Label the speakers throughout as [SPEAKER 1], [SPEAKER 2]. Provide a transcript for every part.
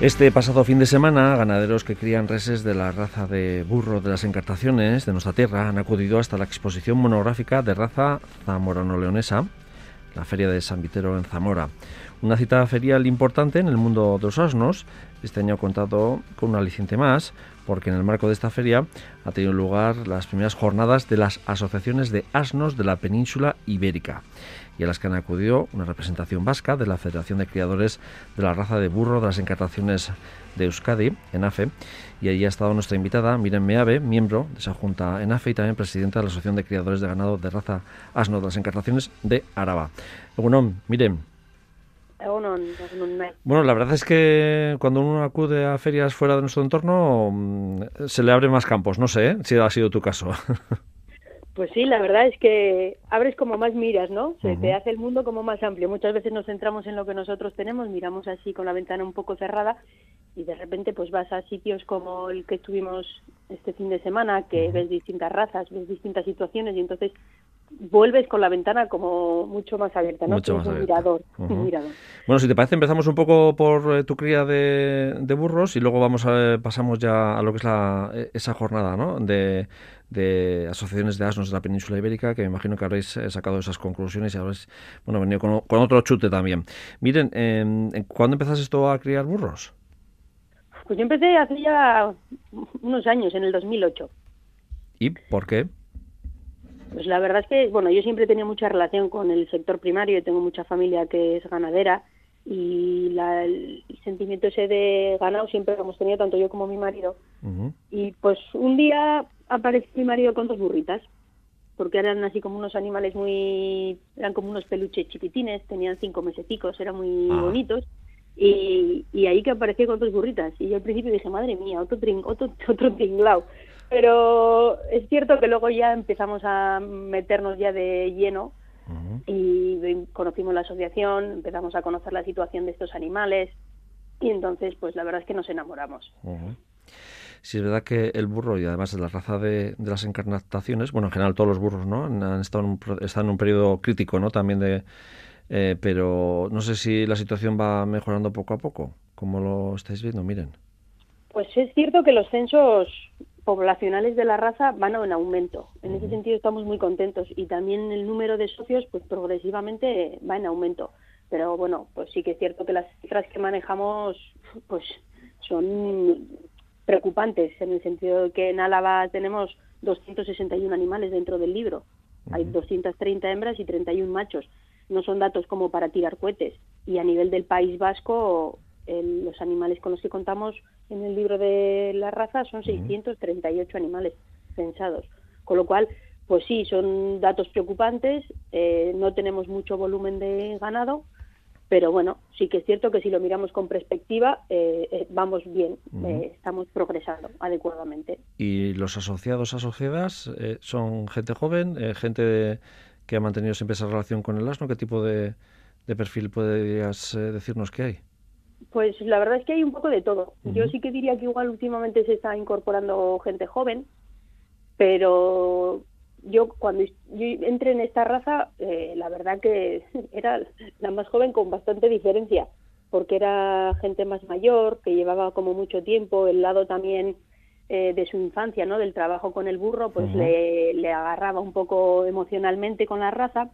[SPEAKER 1] Este pasado fin de semana, ganaderos que crían reses de la raza de burro de las encartaciones de nuestra tierra han acudido hasta la exposición monográfica de raza zamorano-leonesa, la Feria de San Vitero en Zamora. Una cita ferial importante en el mundo de los asnos. Este año ha contado con un aliciente más, porque en el marco de esta feria ha tenido lugar las primeras jornadas de las asociaciones de asnos de la península ibérica y a las que han acudido una representación vasca de la Federación de Criadores de la Raza de Burro de las Encartaciones de Euskadi, ENAFE, y allí ha estado nuestra invitada, Miren Meave, miembro de esa junta ENAFE y también presidenta de la Asociación de Criadores de Ganado de Raza Asno de las Encartaciones de Araba. Bueno, Miren. Bueno, la verdad es que cuando uno acude a ferias fuera de nuestro entorno mm, se le abren más campos. No sé ¿eh? si ha sido tu caso.
[SPEAKER 2] Pues sí, la verdad es que abres como más miras, ¿no? Se te hace el mundo como más amplio. Muchas veces nos centramos en lo que nosotros tenemos, miramos así con la ventana un poco cerrada y de repente pues vas a sitios como el que estuvimos este fin de semana, que ves distintas razas, ves distintas situaciones y entonces vuelves con la ventana como mucho más abierta, ¿no?
[SPEAKER 1] Mucho más
[SPEAKER 2] un,
[SPEAKER 1] mirador, Bueno, si te parece, empezamos un poco por eh, tu cría de, burros y luego vamos a, pasamos ya a lo que es la, e, esa jornada, ¿no? De, de asociaciones de asnos de la península ibérica, que me imagino que habréis eh, sacado esas conclusiones y habréis bueno, venido con, otro chute también. Miren, eh, ¿cuándo empezaste esto a criar burros?
[SPEAKER 2] Pues yo empecé hace ya unos años, en el 2008.
[SPEAKER 1] ¿Y por qué?
[SPEAKER 2] Pues la verdad es que, bueno, yo siempre he tenido mucha relación con el sector primario, y tengo mucha familia que es ganadera y el sentimiento ese de ganado siempre lo hemos tenido tanto yo como mi marido. Y pues un día apareció mi marido con dos burritas, porque eran así como unos animales muy, eran como unos peluches chiquitines, tenían cinco meseticos, eran muy ah. bonitos. Y, y, ahí que apareció con dos burritas. Y yo al principio dije, madre mía, otro, trin, otro, otro tinglao. Pero es cierto que luego ya empezamos a meternos ya de lleno y conocimos la asociación, empezamos a conocer la situación de estos animales y entonces pues la verdad es que nos enamoramos.
[SPEAKER 1] Si es verdad que el burro y además de la raza de, las encarnaciones, bueno, en general todos los burros, ¿no? Han estado en un, están en un periodo crítico, ¿no? También de... Eh, pero no sé si la situación va mejorando poco a poco. como lo estáis viendo? Miren.
[SPEAKER 2] Pues es cierto que los censos poblacionales de la raza van en aumento. En ese sentido estamos muy contentos y también el número de socios pues progresivamente va en aumento. Pero bueno, pues sí que es cierto que las cifras que manejamos pues son preocupantes en el sentido de que en Álava tenemos 261 animales dentro del libro. Hay 230 hembras y 31 machos. No son datos como para tirar cohetes. Y a nivel del País Vasco los animales con los que contamos en el libro de la raza son 638 animales censados. Con lo cual, pues sí, son datos preocupantes, eh, no tenemos mucho volumen de ganado, pero bueno, sí que es cierto que si lo miramos con perspectiva, eh, eh, vamos bien, estamos progresando adecuadamente.
[SPEAKER 1] ¿Y los asociados, asociadas, son gente joven, gente que ha mantenido siempre esa relación con el asno? ¿Qué tipo de, de perfil podrías decirnos que hay?
[SPEAKER 2] Pues la verdad es que hay un poco de todo. Yo sí que diría que igual últimamente se está incorporando gente joven, pero yo cuando yo entré en esta raza, eh, la verdad que era la más joven con bastante diferencia, porque era gente más mayor, que llevaba como mucho tiempo, el lado también eh, de su infancia, ¿no? Del trabajo con el burro, pues le, le, agarraba un poco emocionalmente con la raza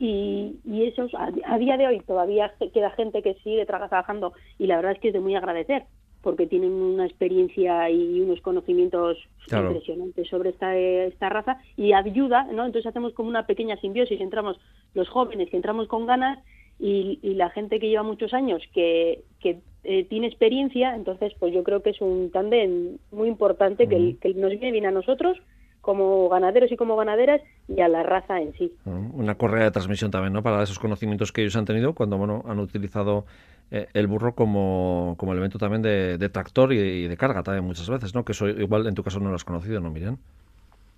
[SPEAKER 2] y, y esos a, día de hoy todavía queda gente que sigue trabajando y la verdad es que es de muy agradecer porque tienen una experiencia y unos conocimientos impresionantes sobre esta, esta raza y ayuda, ¿no? Entonces hacemos como una pequeña simbiosis, entramos los jóvenes que entramos con ganas y, la gente que lleva muchos años que, que eh, tiene experiencia, entonces pues yo creo que es un tándem muy importante que, que nos viene bien a nosotros como ganaderos y como ganaderas y a la raza en sí.
[SPEAKER 1] Una correa de transmisión también, ¿no? Para esos conocimientos que ellos han tenido cuando, bueno, han utilizado eh, el burro como, como elemento también de, tractor y, de carga también muchas veces, ¿no? Que eso igual en tu caso no lo has conocido, ¿no, Miriam?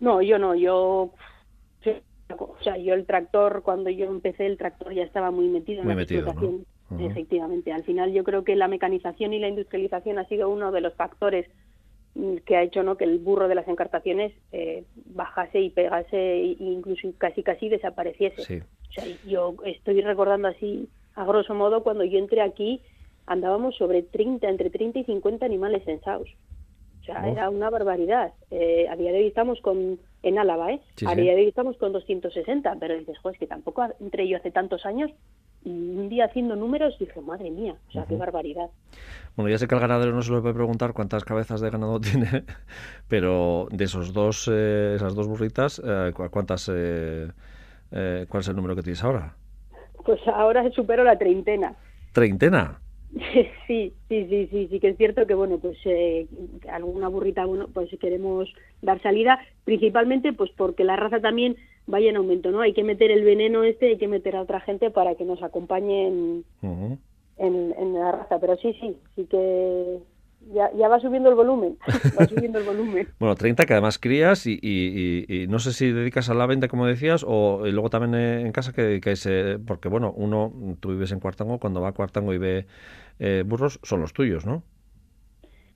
[SPEAKER 2] No, yo no, yo... O sea, yo el tractor, cuando yo empecé el tractor ya estaba muy metido en la explotación. Efectivamente. Al final yo creo que la mecanización y la industrialización ha sido uno de los factores que ha hecho ¿no? que el burro de las encartaciones eh, bajase y pegase e incluso casi casi desapareciese. yo estoy recordando así, a grosso modo, cuando yo entré aquí, andábamos sobre 30, entre 30 y 50 animales censados. O sea, era una barbaridad. Eh, a día de hoy estamos con, en Álava, ¿eh? a día de hoy estamos con 260, pero dices, joder, es que tampoco entre yo hace tantos años y un día haciendo números dije, madre mía, o sea, qué barbaridad.
[SPEAKER 1] Bueno, ya sé que al ganadero no se le puede preguntar cuántas cabezas de ganado tiene, pero de esos dos, eh, esas dos burritas, eh, ¿cuántas, eh, ¿cuál es el número que tienes ahora?
[SPEAKER 2] Pues ahora supero la treintena.
[SPEAKER 1] ¿Treintena?
[SPEAKER 2] Sí, sí, sí, sí, sí que es cierto que bueno, pues eh, alguna burrita, bueno, pues queremos dar salida, principalmente pues porque la raza también vaya en aumento, ¿no? Hay que meter el veneno este, hay que meter a otra gente para que nos acompañe en, en la raza, pero sí, sí, sí que ya, ya va subiendo el volumen, va subiendo el volumen.
[SPEAKER 1] bueno, 30 que además crías y, y, no sé si dedicas a la venta, como decías, o luego también en casa que dedicáis, eh, porque bueno, uno, tú vives en Cuartango, cuando va a Cuartango y ve eh, burros, son los tuyos, ¿no?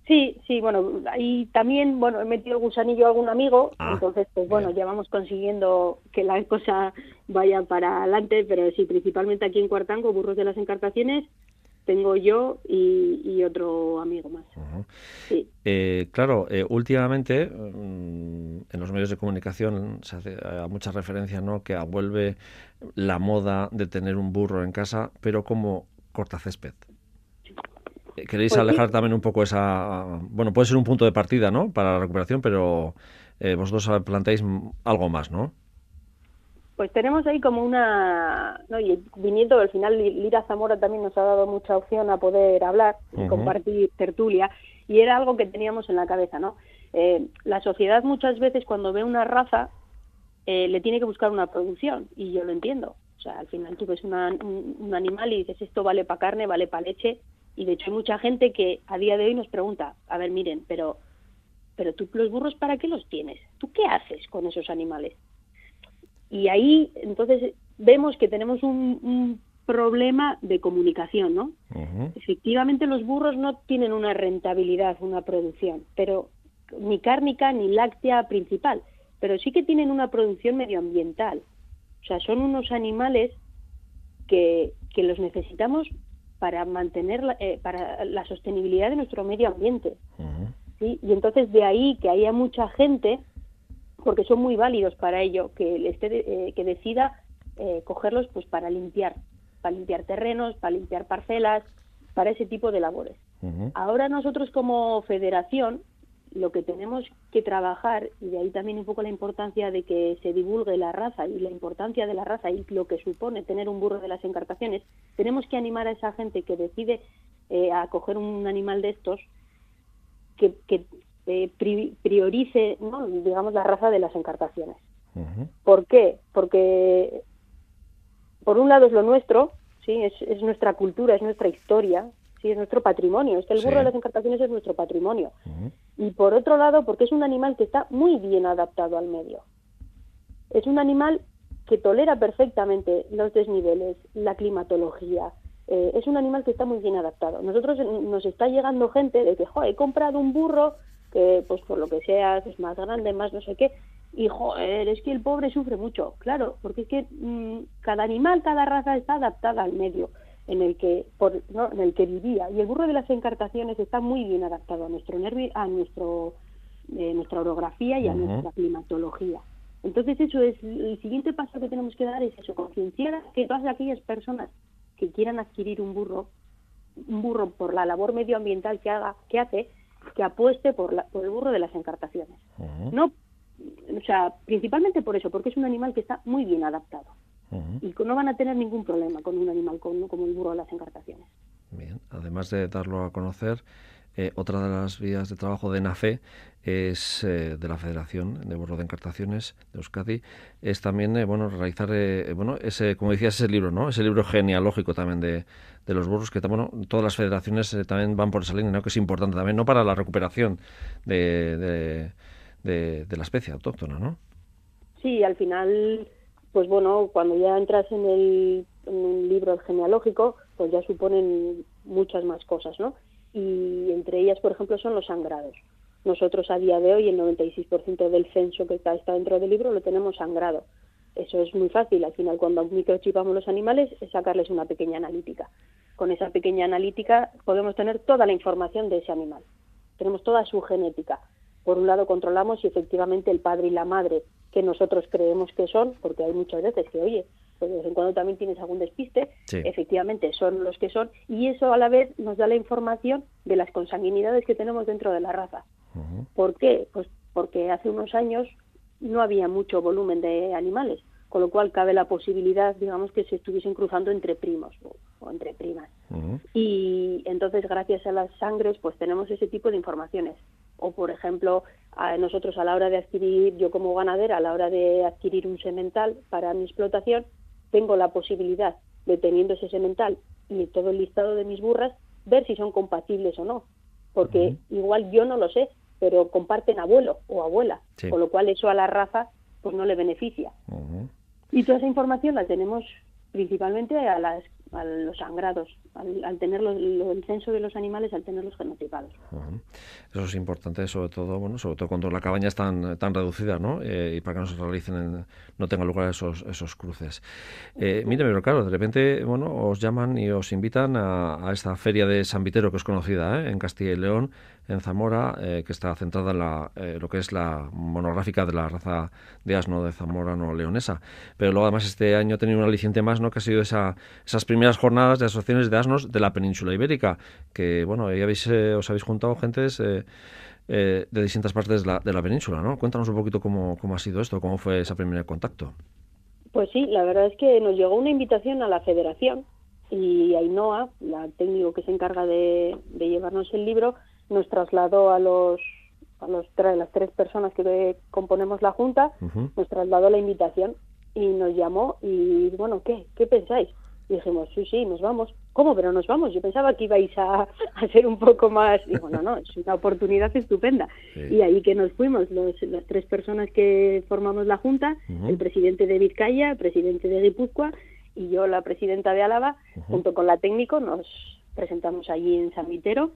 [SPEAKER 2] Sí, sí, bueno, ahí también, bueno, he metido el gusanillo a algún amigo, ah, entonces, pues bueno, ya vamos consiguiendo que la cosa vaya para adelante, pero sí, principalmente aquí en Cuartango, burros de las encartaciones, tengo yo y, otro amigo más. sí.
[SPEAKER 1] Eh, claro, eh, últimamente mm, en los medios de comunicación se hace eh, mucha referencia ¿no? que vuelve la moda de tener un burro en casa, pero como cortacésped. ¿Queréis pues alejar también un poco esa... Bueno, puede ser un punto de partida, ¿no? Para la recuperación, pero vosotros planteáis algo más, ¿no?
[SPEAKER 2] Pues tenemos ahí como una, ¿no? y viniendo al final Lira Zamora también nos ha dado mucha opción a poder hablar y compartir tertulia y era algo que teníamos en la cabeza, ¿no? Eh, la sociedad muchas veces cuando ve una raza eh, le tiene que buscar una producción y yo lo entiendo. O sea, al final tú ves un, un, animal y dices esto vale para carne, vale para leche y de hecho hay mucha gente que a día de hoy nos pregunta, a ver, miren, pero pero tú los burros para qué los tienes? ¿Tú qué haces con esos animales? Y ahí, entonces, vemos que tenemos un, problema de comunicación, ¿no? Efectivamente, los burros no tienen una rentabilidad, una producción, pero ni cárnica ni láctea principal, pero sí que tienen una producción medioambiental. O sea, son unos animales que, que los necesitamos para mantener la, eh, para la sostenibilidad de nuestro medio ambiente. ¿sí? Y entonces de ahí que haya mucha gente porque son muy válidos para ello, que, esté, eh, que decida eh, cogerlos pues para limpiar, para limpiar terrenos, para limpiar parcelas, para ese tipo de labores. Ahora nosotros como federación lo que tenemos que trabajar, y de ahí también un poco la importancia de que se divulgue la raza y la importancia de la raza y lo que supone tener un burro de las encartaciones, tenemos que animar a esa gente que decide eh, a coger un animal de estos, que, que, eh, priorice, ¿no? digamos, la raza de las encartaciones. ¿Por qué? Porque, por un lado, es lo nuestro, ¿sí? es, nuestra cultura, es nuestra historia, ¿sí? es nuestro patrimonio. el burro de las encartaciones es nuestro patrimonio. Y por otro lado, porque es un animal que está muy bien adaptado al medio. Es un animal que tolera perfectamente los desniveles, la climatología, eh, es un animal que está muy bien adaptado. Nosotros nos está llegando gente de que, he comprado un burro que pues por lo que sea es más grande, más no sé qué, y joder, es que el pobre sufre mucho, claro, porque es que mm, cada animal, cada raza está adaptada al medio en el que por, ¿no? en el que vivía y el burro de las encartaciones está muy bien adaptado a nuestro nervio, a nuestro eh, nuestra orografía y a nuestra climatología. Entonces eso es el siguiente paso que tenemos que dar es eso, concienciar que todas aquellas personas que quieran adquirir un burro, un burro por la labor medioambiental que haga, que hace, que apueste por, la, por el burro de las encartaciones. No, o sea, principalmente por eso, porque es un animal que está muy bien adaptado. Y no van a tener ningún problema con un animal como, como el burro de las encartaciones.
[SPEAKER 1] Bien, además de darlo a conocer, eh, otra de las vías de trabajo de NAFE es eh, de la Federación de Burro de Encartaciones de Euskadi, es también eh, bueno realizar bueno ese como decías ese libro, ¿no? Ese libro genealógico también de, de los burros que bueno, todas las federaciones también van por esa línea, ¿no? Que es importante también no para la recuperación de, de, la especie autóctona, ¿no?
[SPEAKER 2] Sí, al final pues bueno, cuando ya entras en el, libro genealógico, pues ya suponen muchas más cosas, ¿no? y entre ellas, por ejemplo, son los sangrados. Nosotros a día de hoy el 96% del censo que está, dentro del libro lo tenemos sangrado. Eso es muy fácil. Al final, cuando microchipamos los animales, es sacarles una pequeña analítica. con esa pequeña analítica podemos tener toda la información de ese animal. Tenemos toda su genética. Por un lado controlamos si efectivamente el padre y la madre que nosotros creemos que son, porque hay muchas veces que, oye, pues de vez en cuando también tienes algún despiste, efectivamente son los que son, y eso a la vez nos da la información de las consanguinidades que tenemos dentro de la raza. ¿Por qué? Pues porque hace unos años no había mucho volumen de animales, con lo cual cabe la posibilidad, digamos, que se estuviesen cruzando entre primos o, entre primas. Y entonces, gracias a las sangres, pues tenemos ese tipo de informaciones. O, por ejemplo, a nosotros a la hora de adquirir, yo como ganadera, a la hora de adquirir un semental para mi explotación, tengo la posibilidad de, teniendo ese semental y todo el listado de mis burras, ver si son compatibles o no. Porque igual yo no lo sé, pero comparten abuelo o abuela, con lo cual eso a la raza pues no le beneficia. Y toda esa información la tenemos principalmente a, las, a los sangrados, al, tener el censo de los animales, al tenerlos genotipados.
[SPEAKER 1] Eso es importante, sobre todo, bueno, sobre todo cuando la cabaña es tan, tan reducida, ¿no? Eh, y para que no se realicen, no tengan lugar esos, esos cruces. Eh, mire, pero claro, de repente, bueno, os llaman y os invitan a, a esta feria de San Vitero, que es conocida ¿eh? en Castilla y León, en Zamora, eh, que está centrada en la, eh, lo que es la monográfica de la raza de asno de Zamora no leonesa. Pero luego además este año ha tenido un aliciente más, ¿no? que ha sido esa, esas primeras jornadas de asociaciones de asnos de la península ibérica, que bueno, ahí habéis, eh, os habéis juntado gentes de distintas partes de la, de la, península, ¿no? Cuéntanos un poquito cómo, cómo ha sido esto, cómo fue ese primer contacto.
[SPEAKER 2] Pues sí, la verdad es que nos llegó una invitación a la federación y Ainhoa, la técnico que se encarga de llevarnos el libro, nos trasladó a los a los las tres personas que componemos la junta, nos trasladó la invitación y nos llamó y bueno, ¿qué? ¿Qué pensáis? Y dijimos, sí, sí, nos vamos. ¿Cómo? Pero nos vamos. Yo pensaba que ibais a, hacer un poco más. Y bueno, no, es una oportunidad estupenda. Y ahí que nos fuimos, los, las tres personas que formamos la Junta, el presidente de Vizcaya, el presidente de Guipúzcoa y yo, la presidenta de Álava, junto con la técnico, nos presentamos allí en San Vitero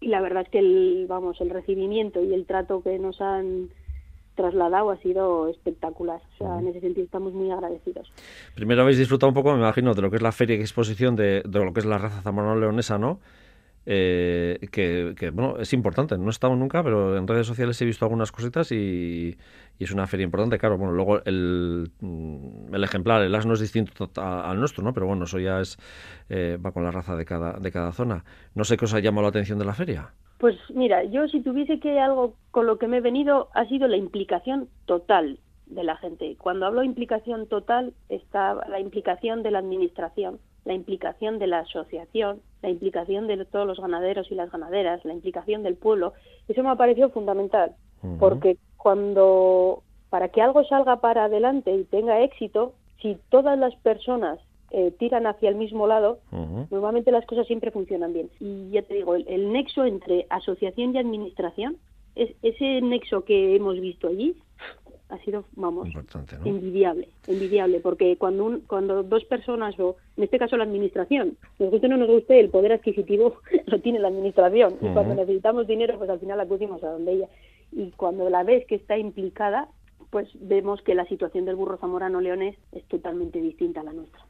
[SPEAKER 2] y la verdad es que el, vamos, el recibimiento y el trato que nos han trasladado ha sido espectacular. O sea, en ese sentido estamos muy agradecidos.
[SPEAKER 1] Primero habéis disfrutado un poco, me imagino, de lo que es la feria y exposición de, de lo que es la raza zamorano-leonesa, ¿no? Eh, que, bueno, es importante. No he estado nunca, pero en redes sociales he visto algunas cositas y, es una feria importante. Claro, bueno, luego el, mm, el ejemplar, el asno es distinto al nuestro, ¿no? Pero bueno, eso ya es eh, va con la raza de cada, de cada zona. No sé qué os ha llamado la atención de la feria.
[SPEAKER 2] Pues mira, yo si tuviese que algo con lo que me he venido ha sido la implicación total de la gente. Cuando hablo de implicación total está la implicación de la administración la implicación de la asociación, la implicación de todos los ganaderos y las ganaderas, la implicación del pueblo, eso me ha parecido fundamental, porque cuando para que algo salga para adelante y tenga éxito, si todas las personas eh, tiran hacia el mismo lado, normalmente las cosas siempre funcionan bien. Y ya te digo, el, nexo entre asociación y administración, es, ese nexo que hemos visto allí, ha sido, vamos, envidiable, envidiable, porque cuando un, cuando dos personas, o en este caso la administración, nos guste o no nos guste, el poder adquisitivo lo tiene la administración, y cuando necesitamos dinero, pues al final acudimos a donde ella. Y cuando la ves que está implicada, pues vemos que la situación del burro zamorano leones es totalmente distinta a la nuestra.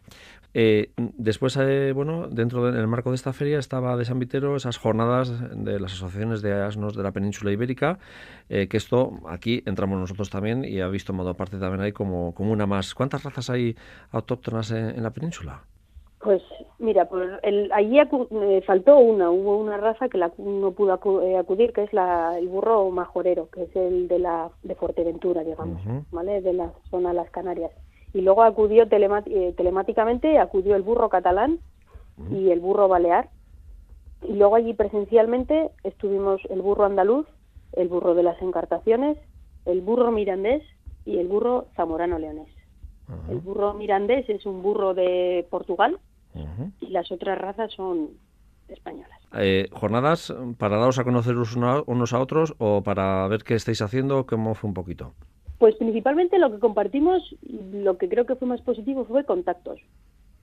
[SPEAKER 1] Eh, después, eh, bueno, dentro del marco de esta feria estaba de San Vitero esas jornadas de las asociaciones de asnos de la península ibérica, eh, que esto aquí entramos nosotros también y ha visto modo parte también ahí como, como una más. ¿Cuántas razas hay autóctonas en la península?
[SPEAKER 2] Pues mira, pues el, allí eh, faltó una, hubo una raza que la, no pudo eh, acudir, que es la, el burro majorero, que es el de la de Fuerteventura, digamos, ¿vale? De la zona de las Canarias. Y luego acudió eh, telemáticamente, acudió el burro catalán y el burro balear. Y luego allí presencialmente estuvimos el burro andaluz, el burro de las encartaciones, el burro mirandés y el burro zamorano leonés. El burro mirandés es un burro de Portugal, y las otras razas son españolas.
[SPEAKER 1] Eh, ¿Jornadas para daros a conocer unos a otros o para ver qué estáis haciendo? ¿Cómo fue un poquito?
[SPEAKER 2] Pues principalmente lo que compartimos, lo que creo que fue más positivo fue contactos,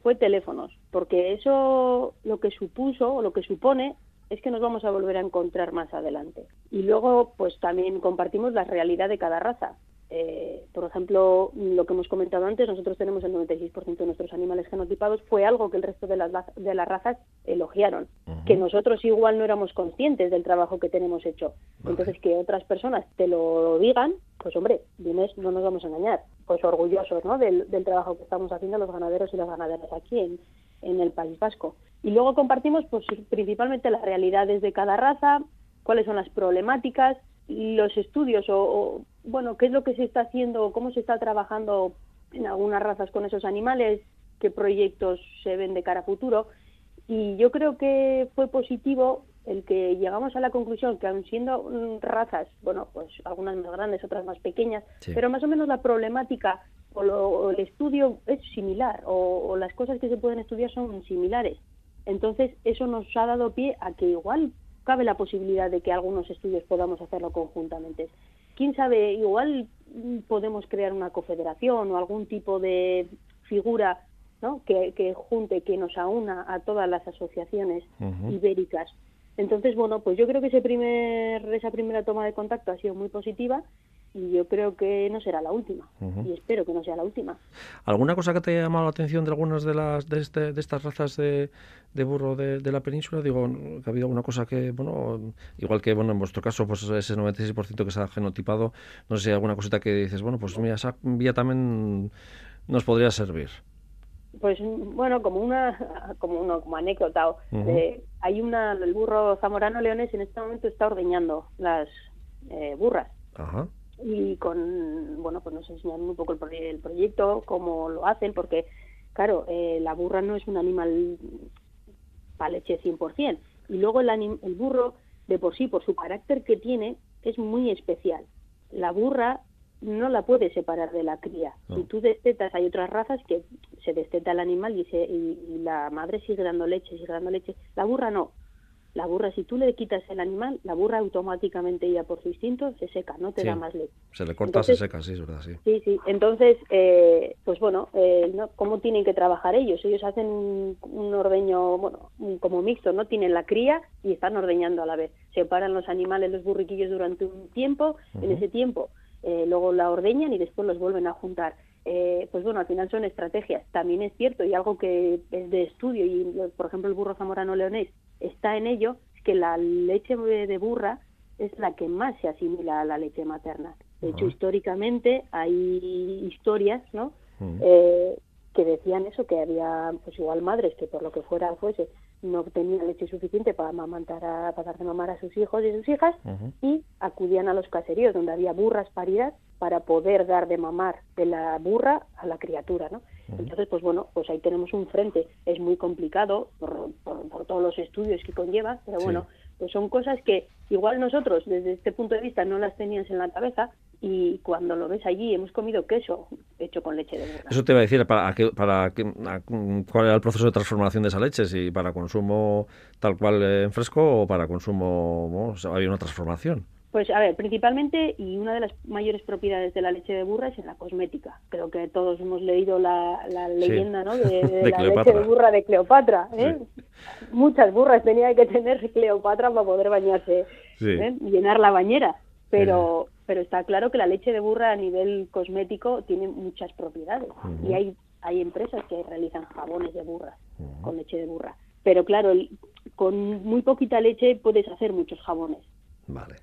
[SPEAKER 2] fue teléfonos, porque eso lo que supuso o lo que supone es que nos vamos a volver a encontrar más adelante. Y luego, pues también compartimos la realidad de cada raza. Eh, por ejemplo, lo que hemos comentado antes, nosotros tenemos el 96% de nuestros animales genotipados, fue algo que el resto de las, de las razas elogiaron, que nosotros igual no éramos conscientes del trabajo que tenemos hecho. Entonces, que otras personas te lo digan, pues hombre, no nos vamos a engañar, pues orgullosos ¿no? del, trabajo que estamos haciendo los ganaderos y las ganaderas aquí en, en el País Vasco. Y luego compartimos pues principalmente las realidades de cada raza, cuáles son las problemáticas, los estudios o, bueno, qué es lo que se está haciendo, cómo se está trabajando en algunas razas con esos animales, qué proyectos se ven de cara a futuro. Y yo creo que fue positivo el que llegamos a la conclusión que aun siendo razas, bueno, pues algunas más grandes, otras más pequeñas, pero más o menos la problemática o, el estudio es similar o, o, las cosas que se pueden estudiar son similares. Entonces, eso nos ha dado pie a que igual cabe la posibilidad de que algunos estudios podamos hacerlo conjuntamente. Quién sabe, igual podemos crear una confederación o algún tipo de figura ¿no? que, que junte, que nos aúna a todas las asociaciones ibéricas. Entonces, bueno, pues yo creo que ese primer, esa primera toma de contacto ha sido muy positiva y yo creo que no será la última y espero que no sea la última.
[SPEAKER 1] ¿Alguna cosa que te haya llamado la atención de algunas de las de, este, de estas razas de, de burro de, de, la península? Digo, que ha habido alguna cosa que, bueno, igual que bueno en vuestro caso, pues ese 96% que se ha genotipado, no sé si hay alguna cosita que dices, bueno, pues mira, esa vía también nos podría servir.
[SPEAKER 2] Pues bueno, como una como uno como anécdota, eh, hay una el burro zamorano leones en este momento está ordeñando las eh, burras. Ajá y con, bueno, pues nos enseñaron un poco el, proyecto, cómo lo hacen, porque, claro, eh, la burra no es un animal para leche 100%. Y luego el, el burro, de por sí, por su carácter que tiene, es muy especial. La burra no la puedes separar de la cría. Si tú destetas, hay otras razas que se desteta el animal y, se, y la madre sigue dando leche, sigue dando leche. La burra no la burra, si tú le quitas el animal, la burra automáticamente ya por su instinto se seca, no te da más leche.
[SPEAKER 1] Se le corta, se seca, sí, es verdad, sí.
[SPEAKER 2] Sí, sí. Entonces, eh, pues bueno, eh, ¿cómo tienen que trabajar ellos? Ellos hacen un, ordeño, bueno, como mixto, ¿no? Tienen la cría y están ordeñando a la vez. Separan los animales, los burriquillos durante un tiempo, en ese tiempo eh, luego la ordeñan y después los vuelven a juntar. Eh, pues bueno, al final son estrategias. También es cierto, y algo que es de estudio, y por ejemplo el burro zamorano leonés está en ello, que la leche de burra es la que más se asimila a la leche materna. De hecho, históricamente hay historias, ¿no? eh, que decían eso, que había pues igual madres que por lo que fuera fuese no tenían leche suficiente para amamantar a, para dar de mamar a sus hijos y sus hijas y acudían a los caseríos donde había burras paridas para poder dar de mamar de la burra a la criatura, ¿no? Entonces, pues bueno, pues ahí tenemos un frente. Es muy complicado por, por, todos los estudios que conlleva, pero bueno, pues son cosas que igual nosotros desde este punto de vista no las tenías en la cabeza y cuando lo ves allí hemos comido queso hecho con leche de burra.
[SPEAKER 1] Eso te iba a decir, ¿para, para ¿cuál era el proceso de transformación de esa leche? ¿Si para consumo tal cual en fresco o para consumo, había una transformación?
[SPEAKER 2] Pues a ver, principalmente y una de las mayores propiedades de la leche de burra es en la cosmética. Creo que todos hemos leído la, leyenda ¿no? de, la leche de burra de Cleopatra. ¿eh? Muchas burras tenía que tener Cleopatra para poder bañarse, ¿eh? llenar la bañera. Pero, pero está claro que la leche de burra a nivel cosmético tiene muchas propiedades. Y hay, hay empresas que realizan jabones de burra con leche de burra. Pero claro, con muy poquita leche puedes hacer muchos jabones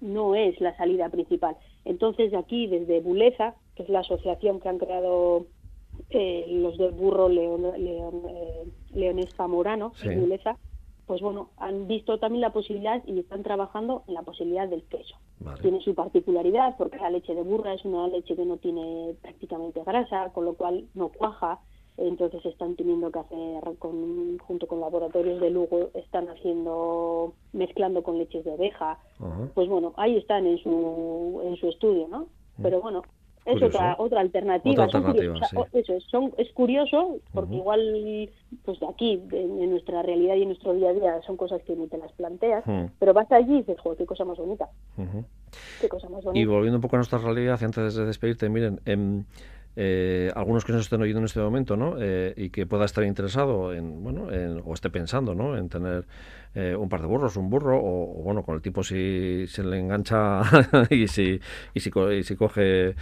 [SPEAKER 2] no es la salida principal. Entonces, de aquí, desde Buleza, que es la asociación que han creado eh, los del burro león, león, eh, leones zamorano, Buleza, pues bueno, han visto también la posibilidad y están trabajando en la posibilidad del queso. Tiene su particularidad porque la leche de burra es una leche que no tiene prácticamente grasa, con lo cual no cuaja, entonces están teniendo que hacer con, junto con laboratorios de Lugo están haciendo mezclando con leches de oveja. Pues bueno ahí están en su en su estudio no mm. pero bueno es otra otra alternativa, eso es, son, es curioso porque igual pues de aquí en nuestra realidad y en nuestro día a día son cosas que ni te las planteas mm. pero vas allí y dices joder qué cosa más bonita
[SPEAKER 1] qué cosa más bonita. y volviendo un poco a nuestra realidad antes de despedirte miren en em, eh, algunos que nos estén oyendo en este momento, ¿no? Eh, y que pueda estar interesado en, bueno, o esté pensando, ¿no? En tener eh, un par de burros, un burro, o, bueno, con el tipo si se le engancha y si, y si, y si coge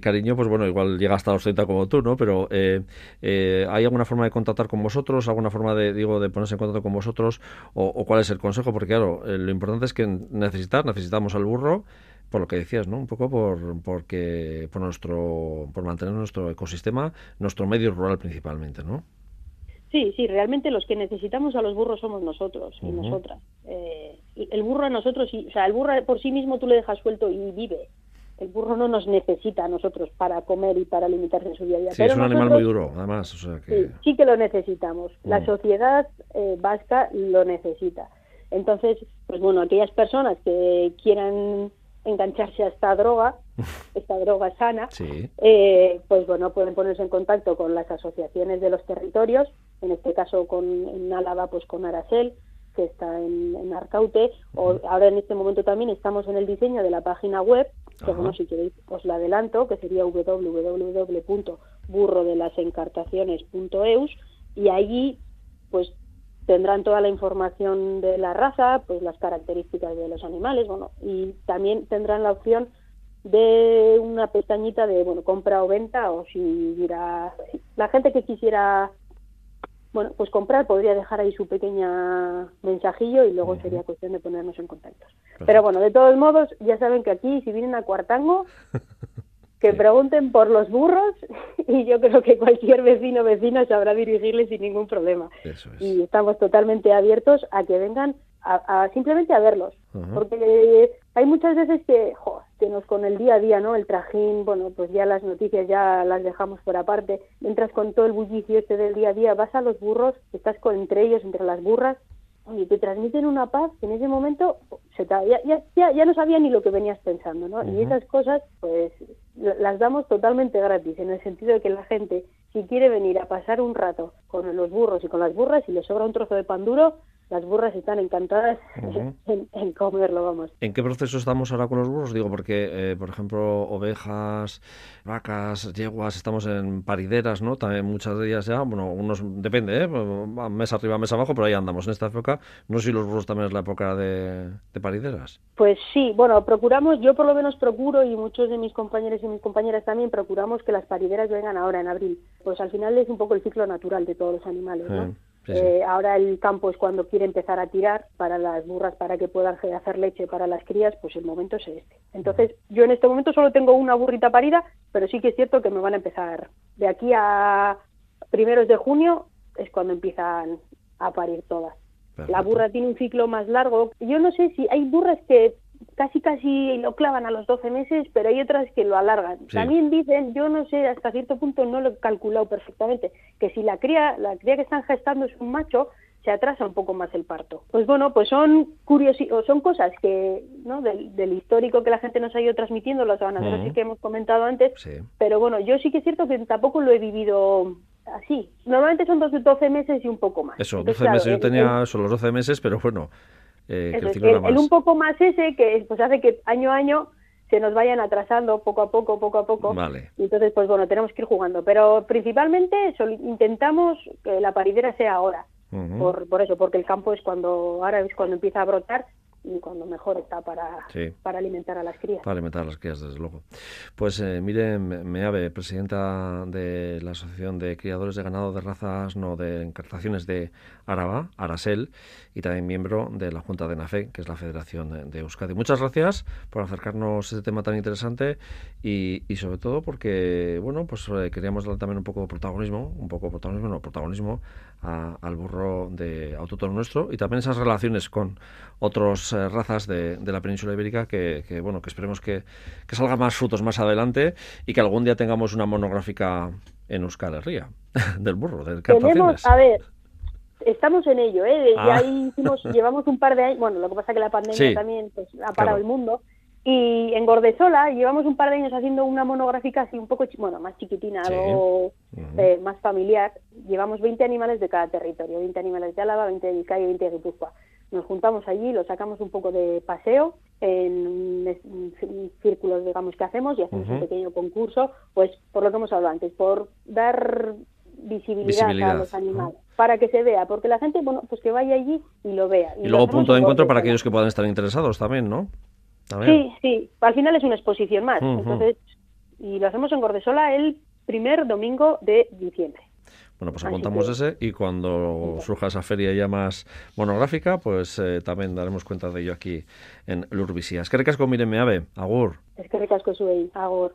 [SPEAKER 1] cariño, pues bueno, igual llega hasta los 30 como tú, ¿no? Pero ¿hay alguna forma de contactar con vosotros? ¿Alguna forma de, digo, de ponerse en contacto con vosotros? ¿O, o cuál es el consejo? Porque claro, lo importante es que necesitar, necesitamos al burro, por lo que decías, ¿no? Un poco por porque por nuestro por mantener nuestro ecosistema, nuestro medio rural principalmente, ¿no?
[SPEAKER 2] Sí, sí, realmente los que necesitamos a los burros somos nosotros y nosotras. Eh, el burro a nosotros, o sea, el burro por sí mismo tú le dejas suelto y vive. El burro no nos necesita a nosotros para comer y para limitarse en su día a día.
[SPEAKER 1] Sí, es un animal muy duro, además.
[SPEAKER 2] sí, que lo necesitamos. La mm. sociedad eh, vasca lo necesita. Entonces, pues bueno, aquellas personas que quieran engancharse a esta droga, esta droga sana, eh, pues bueno, pueden ponerse en contacto con las asociaciones de los territorios, en este caso con en Álava, pues con Aracel, que está en, Arcaute, o ahora en este momento también estamos en el diseño de la página web, que bueno, si queréis os la adelanto, que sería www.burrodelasencartaciones.eus, y allí pues tendrán toda la información de la raza, pues las características de los animales, bueno, y también tendrán la opción de una pestañita de, bueno, compra o venta, o si hubiera, la gente que quisiera, bueno, pues comprar podría dejar ahí su pequeña mensajillo y luego sería cuestión de ponernos en contacto. Pero bueno, de todos modos, ya saben que aquí, si vienen a Cuartango, que pregunten por los burros y yo creo que cualquier vecino o vecina sabrá dirigirles sin ningún problema. Y estamos totalmente abiertos a que vengan a, simplemente a verlos, porque hay muchas veces que, jo, que nos con el día a día, ¿no? El trajín, bueno, pues ya las noticias ya las dejamos por aparte, entras con todo el bullicio este del día a día, vas a los burros, estás con entre ellos, entre las burras, y te transmiten una paz que en ese momento se ya, ya, ya, no sabía ni lo que venías pensando, ¿no? Y esas cosas, pues, las damos totalmente gratis, en el sentido de que la gente, si quiere venir a pasar un rato con los burros y con las burras, y le sobra un trozo de pan duro, las burras están encantadas en, comerlo, vamos.
[SPEAKER 1] ¿En qué proceso estamos ahora con los burros? Digo, porque, eh, por ejemplo, ovejas, vacas, yeguas, estamos en parideras, ¿no? También muchas de ellas ya, bueno, unos, depende, ¿eh? Mes arriba, mes abajo, pero ahí andamos en esta época. No sé si los burros también es la época de, de parideras.
[SPEAKER 2] Pues sí, bueno, procuramos, yo por lo menos procuro, y muchos de mis compañeros y mis compañeras también, procuramos que las parideras vengan ahora en abril. Pues al final es un poco el ciclo natural de todos los animales, ¿no? Eh, ahora el campo es cuando quiere empezar a tirar para las burras para que puedan hacer leche para las crías, pues el momento es este. Entonces, yo en este momento solo tengo una burrita parida, pero sí que es cierto que me van a empezar de aquí a primeros de junio es cuando empiezan a parir todas. La burra tiene un ciclo más largo. Yo no sé si hay burras que casi casi lo clavan a los 12 meses, pero hay otras que lo alargan. También dicen, yo no sé, hasta cierto punto no lo he calculado perfectamente, que si la cría, la cría que están gestando es un macho, se atrasa un poco más el parto. Pues bueno, pues son o son cosas que, ¿no? Del, histórico que la gente nos ha ido transmitiendo, las van a así que hemos comentado antes, pero bueno, yo sí que es cierto que tampoco lo he vivido así. Normalmente son 12 meses y un poco más.
[SPEAKER 1] Eso, 12 meses, yo tenía solo los 12 meses, pero bueno,
[SPEAKER 2] eh, el, un poco más ese que pues hace que año a año se nos vayan atrasando poco a poco, poco a poco. Y entonces, pues bueno, tenemos que ir jugando. Pero principalmente intentamos que la paridera sea ahora. por, por eso, porque el campo es cuando, ahora es cuando empieza a brotar y cuando mejor está para, para alimentar a las crías.
[SPEAKER 1] Para alimentar a las crías, desde luego. Pues eh, Miren Meave, presidenta de la Asociación de Criadores de Ganado de Razas No de Encartaciones de Araba, Arasel, y también miembro de la Junta de NAFE, que es la Federación de, Euskadi. Muchas gracias por acercarnos a este tema tan interesante y, y sobre todo porque, bueno, pues eh, queríamos darle también un poco de protagonismo, un poco de protagonismo, no, protagonismo al burro de autóctono nuestro y también esas relaciones con otras eh, razas de, la península ibérica que, bueno que esperemos que, que salgan más frutos más adelante y que algún día tengamos una monográfica en Euskal Herria del burro del
[SPEAKER 2] Tenemos, a ver estamos en ello ¿eh? ya ah. hicimos llevamos un par de años bueno lo que pasa es que la pandemia también pues, ha parado el mundo y en Gordesola llevamos un par de años haciendo una monográfica así un poco, bueno, más chiquitina, algo eh, más familiar. Llevamos 20 animales de cada territorio, 20 animales de Álava, 20 de Vizcaya y 20 de Guipúzcoa. nos juntamos allí, lo sacamos un poco de paseo en, círculos, digamos, que hacemos y hacemos un pequeño concurso, pues por lo que hemos hablado antes, por dar visibilidad, a los animales, para que se vea, porque la gente, bueno, pues que vaya allí y lo vea.
[SPEAKER 1] Y, luego punto de encuentro para aquellos que puedan estar interesados también, ¿no?
[SPEAKER 2] Sí, sí, al final es una exposición más, entonces, y lo hacemos en Gordesola el primer domingo de diciembre.
[SPEAKER 1] Bueno, pues apuntamos ese y cuando surja esa feria ya más monográfica, pues eh, también daremos cuenta de ello aquí en Lurbisía. Es que recasco, mírenme, ave, agur.
[SPEAKER 2] Es que recasco, agur.